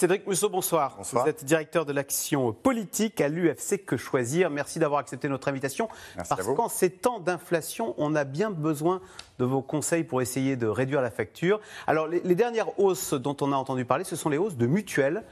Cédric Mousseau, bonsoir. bonsoir. Vous êtes directeur de l'action politique à l'UFC Que Choisir. Merci d'avoir accepté notre invitation. Merci parce qu'en ces temps d'inflation, on a bien besoin de vos conseils pour essayer de réduire la facture. Alors, les, les dernières hausses dont on a entendu parler, ce sont les hausses de mutuelles,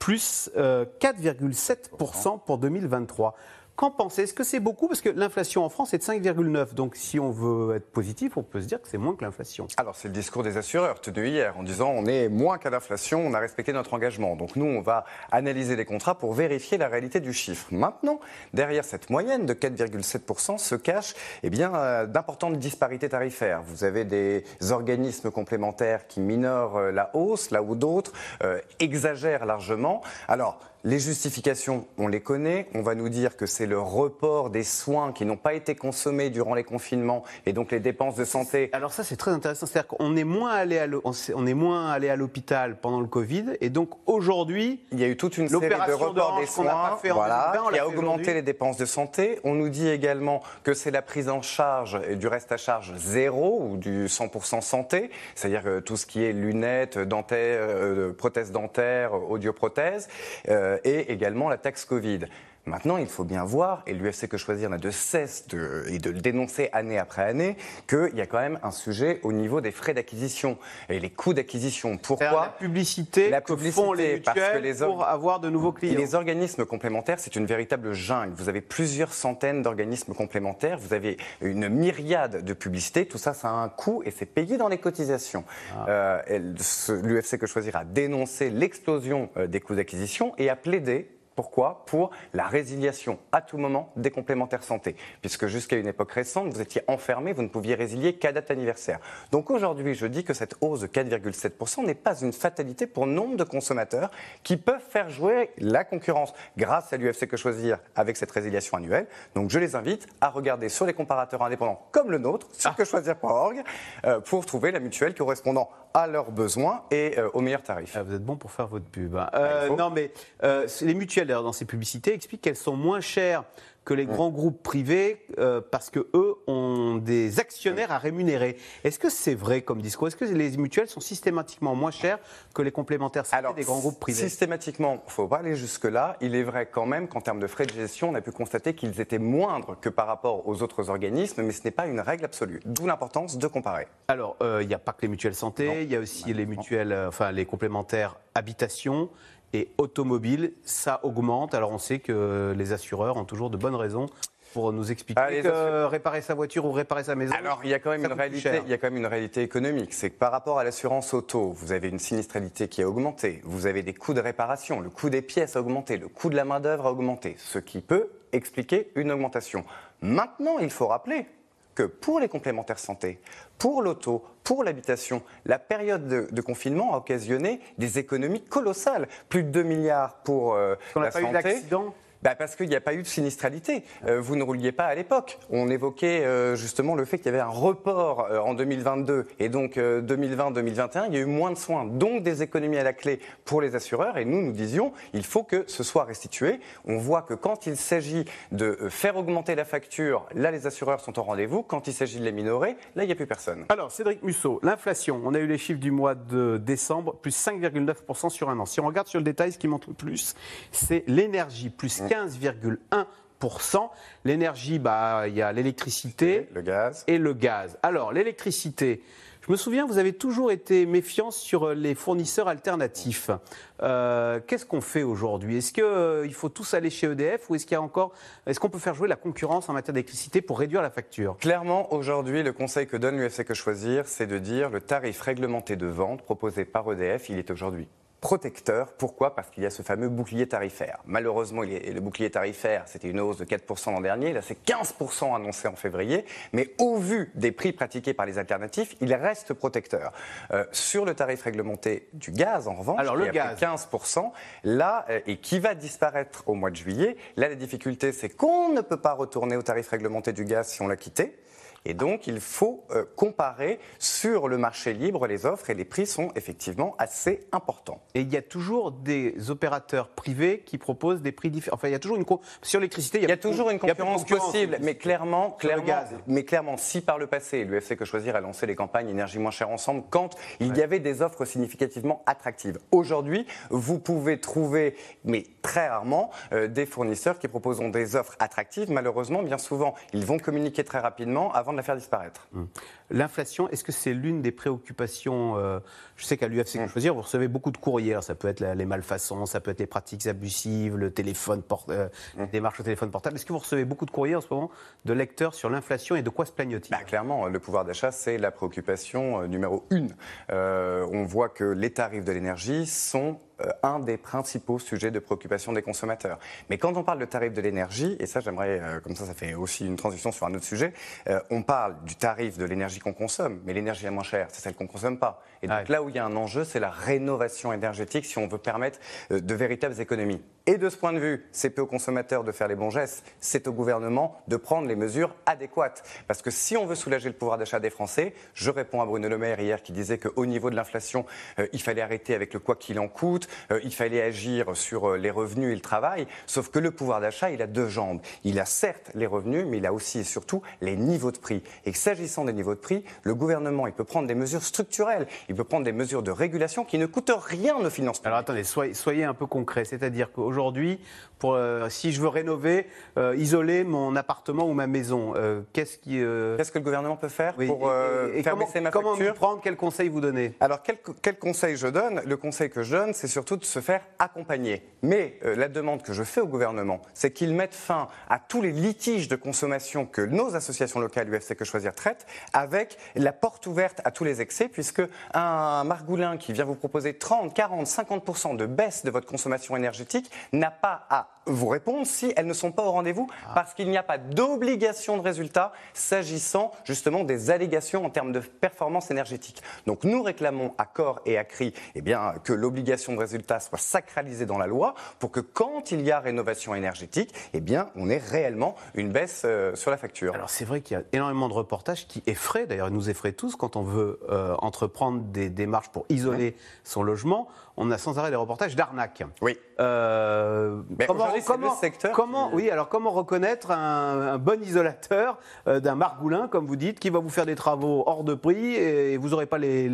plus euh, 4,7% pour 2023. Qu'en pensez? Est-ce que c'est beaucoup? Parce que l'inflation en France est de 5,9. Donc si on veut être positif, on peut se dire que c'est moins que l'inflation. Alors c'est le discours des assureurs tenu hier en disant on est moins qu'à l'inflation, on a respecté notre engagement. Donc nous, on va analyser les contrats pour vérifier la réalité du chiffre. Maintenant, derrière cette moyenne de 4,7% se cachent eh bien, euh, d'importantes disparités tarifaires. Vous avez des organismes complémentaires qui minorent euh, la hausse, là où d'autres euh, exagèrent largement. Alors, les justifications, on les connaît. On va nous dire que c'est le report des soins qui n'ont pas été consommés durant les confinements et donc les dépenses de santé. Alors ça, c'est très intéressant. C'est-à-dire qu'on est moins allé à l'hô- on s'est- on est moins allé à l'hôpital pendant le Covid, et donc aujourd'hui, Il y a eu toute une série de reports des soins pas fait en voilà, 2020, on qui a augmenté les dépenses de santé. On nous dit également que c'est la prise en charge et du reste à charge zéro ou du 100% santé, c'est-à-dire tout ce qui est lunettes, dentaires, euh, prothèses dentaires, audioprothèses, euh, et également la taxe Covid. Maintenant, il faut bien voir, et l'UFC Que Choisir n'a de cesse de, et de le dénoncer année après année, qu'il y a quand même un sujet au niveau des frais d'acquisition et les coûts d'acquisition. Pourquoi la publicité La que font les publicité, parce que les pour avoir de nouveaux clients. les organismes complémentaires, c'est une véritable jungle. Vous avez plusieurs centaines d'organismes complémentaires, vous avez une myriade de publicités, tout ça, ça a un coût et c'est payé dans les cotisations. Euh, elle- ce- L'UFC Que Choisir a dénoncé l'explosion euh, des coûts d'acquisition et a plaidé pourquoi? Pour la résiliation à tout moment des complémentaires santé. Puisque jusqu'à une époque récente, vous étiez enfermé, vous ne pouviez résilier qu'à date anniversaire. Donc aujourd'hui, je dis que cette hausse de 4,7% n'est pas une fatalité pour nombre de consommateurs qui peuvent faire jouer la concurrence grâce à l'UFC Que Choisir avec cette résiliation annuelle. Donc je les invite à regarder sur les comparateurs indépendants comme le nôtre, sur quechoisir.org, euh, pour trouver la mutuelle correspondant à leurs besoins et euh, au meilleur tarif. Ah, vous êtes bon pour faire votre pub. hein. Euh, il faut. non, mais euh, les mutuelles, d'ailleurs, dans ces publicités, expliquent qu'elles sont moins chères que les grands groupes privés euh, parce que eux ont des actionnaires à rémunérer. Est-ce que c'est vrai comme discours? Est-ce que les mutuelles sont systématiquement moins chères que les complémentaires santé des grands groupes privés? Systématiquement, il ne faut pas aller jusque-là. Il est vrai quand même qu'en termes de frais de gestion, on a pu constater qu'ils étaient moindres que par rapport aux autres organismes, mais ce n'est pas une règle absolue. D'où l'importance de comparer. Alors, euh, il n'y a pas que les mutuelles santé, il y a aussi les mutuelles, euh, enfin les complémentaires habitation et automobile. Ça augmente. Alors, on sait que les assureurs ont toujours de bonnes raisons pour nous expliquer Ah, que réparer sa voiture ou réparer sa maison. Alors, il y a quand même une réalité. Il y a quand même une réalité économique, c'est que par rapport à l'assurance auto, vous avez une sinistralité qui a augmenté. Vous avez des coûts de réparation, le coût des pièces a augmenté, le coût de la main d'œuvre a augmenté, ce qui peut expliquer une augmentation. Maintenant, il faut rappeler que pour les complémentaires santé, pour l'auto, pour l'habitation, la période de, de confinement a occasionné des économies colossales. Plus de 2 milliards pour euh, On la pas eu santé. d'accident Bah, parce qu'il n'y a pas eu de sinistralité. Euh, vous ne rouliez pas à l'époque. On évoquait euh, justement le fait qu'il y avait un report euh, en 2022 et donc 2020-2021, il y a eu moins de soins, donc des économies à la clé pour les assureurs. Et nous, nous disions, il faut que ce soit restitué. On voit que quand il s'agit de faire augmenter la facture, là, les assureurs sont au rendez-vous. Quand il s'agit de les minorer, là, il n'y a plus personne. Alors, Cédric Musso, l'inflation, on a eu les chiffres du mois de décembre, plus 5,9% sur un an. Si on regarde sur le détail, ce qui monte le plus, c'est l'énergie, plus 15,1%. L'énergie, bah, il y a l'électricité Le gaz. et le gaz. Alors, l'électricité, je me souviens, vous avez toujours été méfiant sur les fournisseurs alternatifs. Euh, Qu'est-ce qu'on fait aujourd'hui? Est-ce qu'il faut tous aller chez EDF ou est-ce qu'il y a encore, est-ce qu'on peut faire jouer la concurrence en matière d'électricité pour réduire la facture? Clairement, aujourd'hui, le conseil que donne l'UFC Que Choisir, c'est de dire le tarif réglementé de vente proposé par EDF, il est aujourd'hui protecteur. Pourquoi? Parce qu'il y a ce fameux bouclier tarifaire. Malheureusement, il est- le bouclier tarifaire, c'était une hausse de 4% l'an dernier. Là, c'est 15% annoncé en février. Mais au vu des prix pratiqués par les alternatifs, il reste protecteur. Euh, sur le tarif réglementé du gaz, en revanche, Alors, le qui a pris gaz. 15%, là, euh, et qui va disparaître au mois de juillet, là, la difficulté, c'est qu'on ne peut pas retourner au tarif réglementé du gaz si on l'a quitté. Et donc, il faut euh, comparer sur le marché libre les offres et les prix sont effectivement assez importants. Et il y a toujours des opérateurs privés qui proposent des prix différents. Enfin, il y a toujours une sur l'électricité. Il y a, toujours une concurrence, possible, mais clairement, clairement, mais clairement, si par le passé l'UFC que choisir a lancé les campagnes énergie moins chère ensemble quand il y avait des offres significativement attractives. Aujourd'hui, vous pouvez trouver, mais très rarement, euh, des fournisseurs qui proposent des offres attractives. Malheureusement, bien souvent, ils vont communiquer très rapidement avant de la faire disparaître. Hum. L'inflation, est-ce que c'est l'une des préoccupations euh, Je sais qu'à l'UFC mmh. choisir, vous recevez beaucoup de courriers. Ça peut être les malfaçons, ça peut être les pratiques abusives, le téléphone, euh, mmh. les démarches au téléphone portable. Est-ce que vous recevez beaucoup de courriers en ce moment de lecteurs sur l'inflation et de quoi se plaignent-ils? Bah, Clairement, le pouvoir d'achat, c'est la préoccupation numéro une. on voit que les tarifs de l'énergie sont un des principaux sujets de préoccupation des consommateurs. Mais quand on parle de tarif de l'énergie, et ça j'aimerais, euh, comme ça ça fait aussi une transition sur un autre sujet, euh, on parle du tarif de l'énergie qu'on consomme, mais l'énergie la moins chère, c'est celle qu'on ne consomme pas. Et donc là où il y a un enjeu, c'est la rénovation énergétique si on veut permettre de véritables économies. Et de ce point de vue, c'est peu aux consommateurs de faire les bons gestes, c'est au gouvernement de prendre les mesures adéquates. Parce que si on veut soulager le pouvoir d'achat des Français, je réponds à Bruno Le Maire hier qui disait qu'au niveau de l'inflation, euh, il fallait arrêter avec le quoi qu'il en coûte, euh, il fallait agir sur euh, les revenus et le travail. Sauf que le pouvoir d'achat, il a deux jambes. Il a certes les revenus, mais il a aussi et surtout les niveaux de prix. Et s'agissant des niveaux de prix, le gouvernement, il peut prendre des mesures structurelles, il peut prendre des mesures de régulation qui ne coûtent rien aux finances publiques. Alors attendez, soyez, soyez un peu concret, c'est-à-dire qu'aujourd'hui, pour, euh, si je veux rénover, euh, isoler mon appartement ou ma maison, euh, qu'est-ce qui... Qu'est-ce que le gouvernement peut faire pour faire comment, baisser ma comment facture? prendre Quel conseil vous donnez? Alors, quel, quel, conseil je donne? Le conseil que je donne, c'est surtout de se faire accompagner. Mais la demande que je fais au gouvernement, c'est qu'il mette fin à tous les litiges de consommation que nos associations locales UFC Que Choisir traitent, avec la porte ouverte à tous les excès, puisque un margoulin qui vient vous proposer 30, 40, 50% de baisse de votre consommation énergétique n'a pas à vous répondre si elles ne sont pas au rendez-vous, ah. parce qu'il n'y a pas d'obligation de résultat s'agissant justement des allégations en termes de performance énergétique. Donc nous réclamons à corps et à cri eh bien, que l'obligation de résultat soit sacralisée dans la loi pour que quand il y a rénovation énergétique, eh bien, on ait réellement une baisse euh, sur la facture. Alors c'est vrai qu'il y a énormément de reportages qui effraient, d'ailleurs nous effraient tous quand on veut euh, entreprendre des démarches pour isoler son logement on a sans arrêt des reportages d'arnaques. Oui. Euh, comment, comment, secteur comment oui, alors comment reconnaître un, bon isolateur euh, d'un margoulin, comme vous dites, qui va vous faire des travaux hors de prix et vous n'aurez pas les,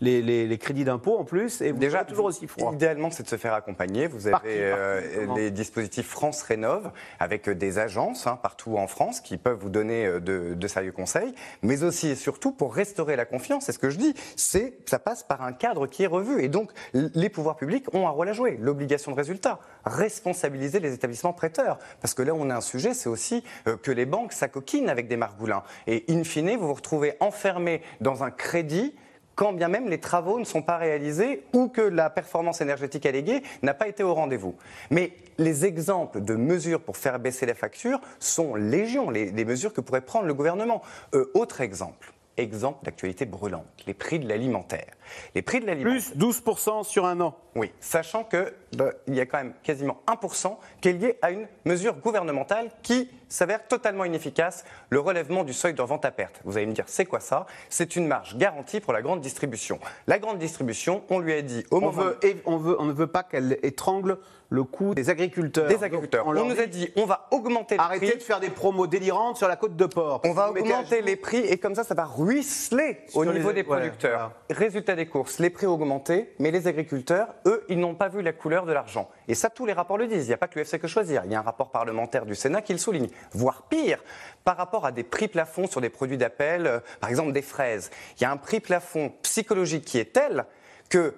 les, crédits d'impôt en plus et vous Déjà, toujours aussi froid Idéalement, c'est de se faire accompagner. Vous avez euh, les dispositifs France Rénove avec des agences hein, partout en France qui peuvent vous donner de, de, sérieux conseils, mais aussi et surtout pour restaurer la confiance. C'est ce que je dis, c'est ça passe par un cadre qui est revu et donc les pouvoirs publics ont un rôle à jouer. L'obligation de résultat, responsabiliser les établissements prêteurs. Parce que là, on a un sujet, c'est aussi euh, que les banques s'acoquinent avec des margoulins. Et in fine, vous vous retrouvez enfermé dans un crédit quand bien même les travaux ne sont pas réalisés ou que la performance énergétique alléguée n'a pas été au rendez-vous. Mais les exemples de mesures pour faire baisser les factures sont légion, les, mesures que pourrait prendre le gouvernement. Euh, autre exemple, exemple d'actualité brûlante, les prix de l'alimentaire. Les prix de l'alimentaire. Plus 12% sur un an. Oui, sachant qu'il bah, y a quand même quasiment 1% qui est lié à une mesure gouvernementale qui s'avère totalement inefficace, le relèvement du seuil de vente à perte. Vous allez me dire, c'est quoi ça? C'est une marge garantie pour la grande distribution. La grande distribution, on lui a dit au on Veut, on, veut, on ne veut pas qu'elle étrangle le coût des agriculteurs. Des agriculteurs. on, nous a dit, on va augmenter les Arrêtez de faire des promos délirantes sur la côte de porc. On va augmenter les prix et comme ça, ça va ruisseler au niveau des producteurs. Résultat courses, les prix ont augmenté, mais les agriculteurs, eux, ils n'ont pas vu la couleur de l'argent. Et ça, tous les rapports le disent. Il n'y a pas que l'UFC que choisir. Il y a un rapport parlementaire du Sénat qui le souligne. Voire pire, par rapport à des prix plafonds sur des produits d'appel, euh, par exemple des fraises. Il y a un prix plafond psychologique qui est tel que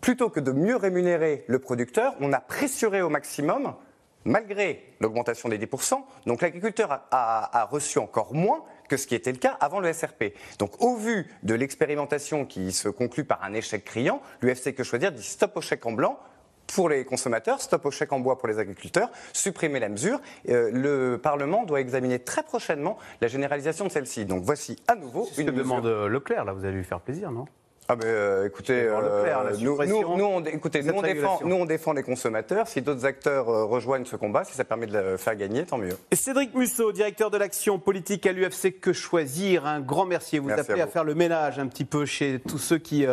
plutôt que de mieux rémunérer le producteur, on a pressuré au maximum, malgré l'augmentation des 10%. Donc l'agriculteur a, reçu encore moins que ce qui était le cas avant le SRP. Donc au vu de l'expérimentation qui se conclut par un échec criant, l'UFC Que Choisir dit stop au chèque en blanc, pour les consommateurs, stop au chèque en bois pour les agriculteurs, supprimer la mesure. Euh, le Parlement doit examiner très prochainement la généralisation de celle-ci. Donc voici à nouveau une, demande Leclerc, là, vous allez lui faire plaisir, non? Ah ben, euh, écoutez, euh, nous, nous, on, écoutez nous, on défend, nous, on défend, les consommateurs. Si d'autres acteurs euh, rejoignent ce combat, si ça permet de le faire gagner, tant mieux. Cédric Musso, directeur de l'action politique à l'UFC Que Choisir, un grand merci. Vous merci appelez à, faire le ménage un petit peu chez tous ceux qui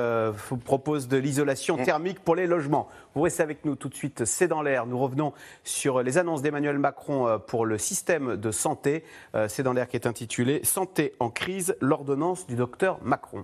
vous proposent de l'isolation mm. thermique pour les logements. Vous restez avec nous tout de suite, c'est dans l'air. Nous revenons sur les annonces d'Emmanuel Macron pour le système de santé. C'est dans l'air qui est intitulé Santé en crise, l'ordonnance du docteur Macron.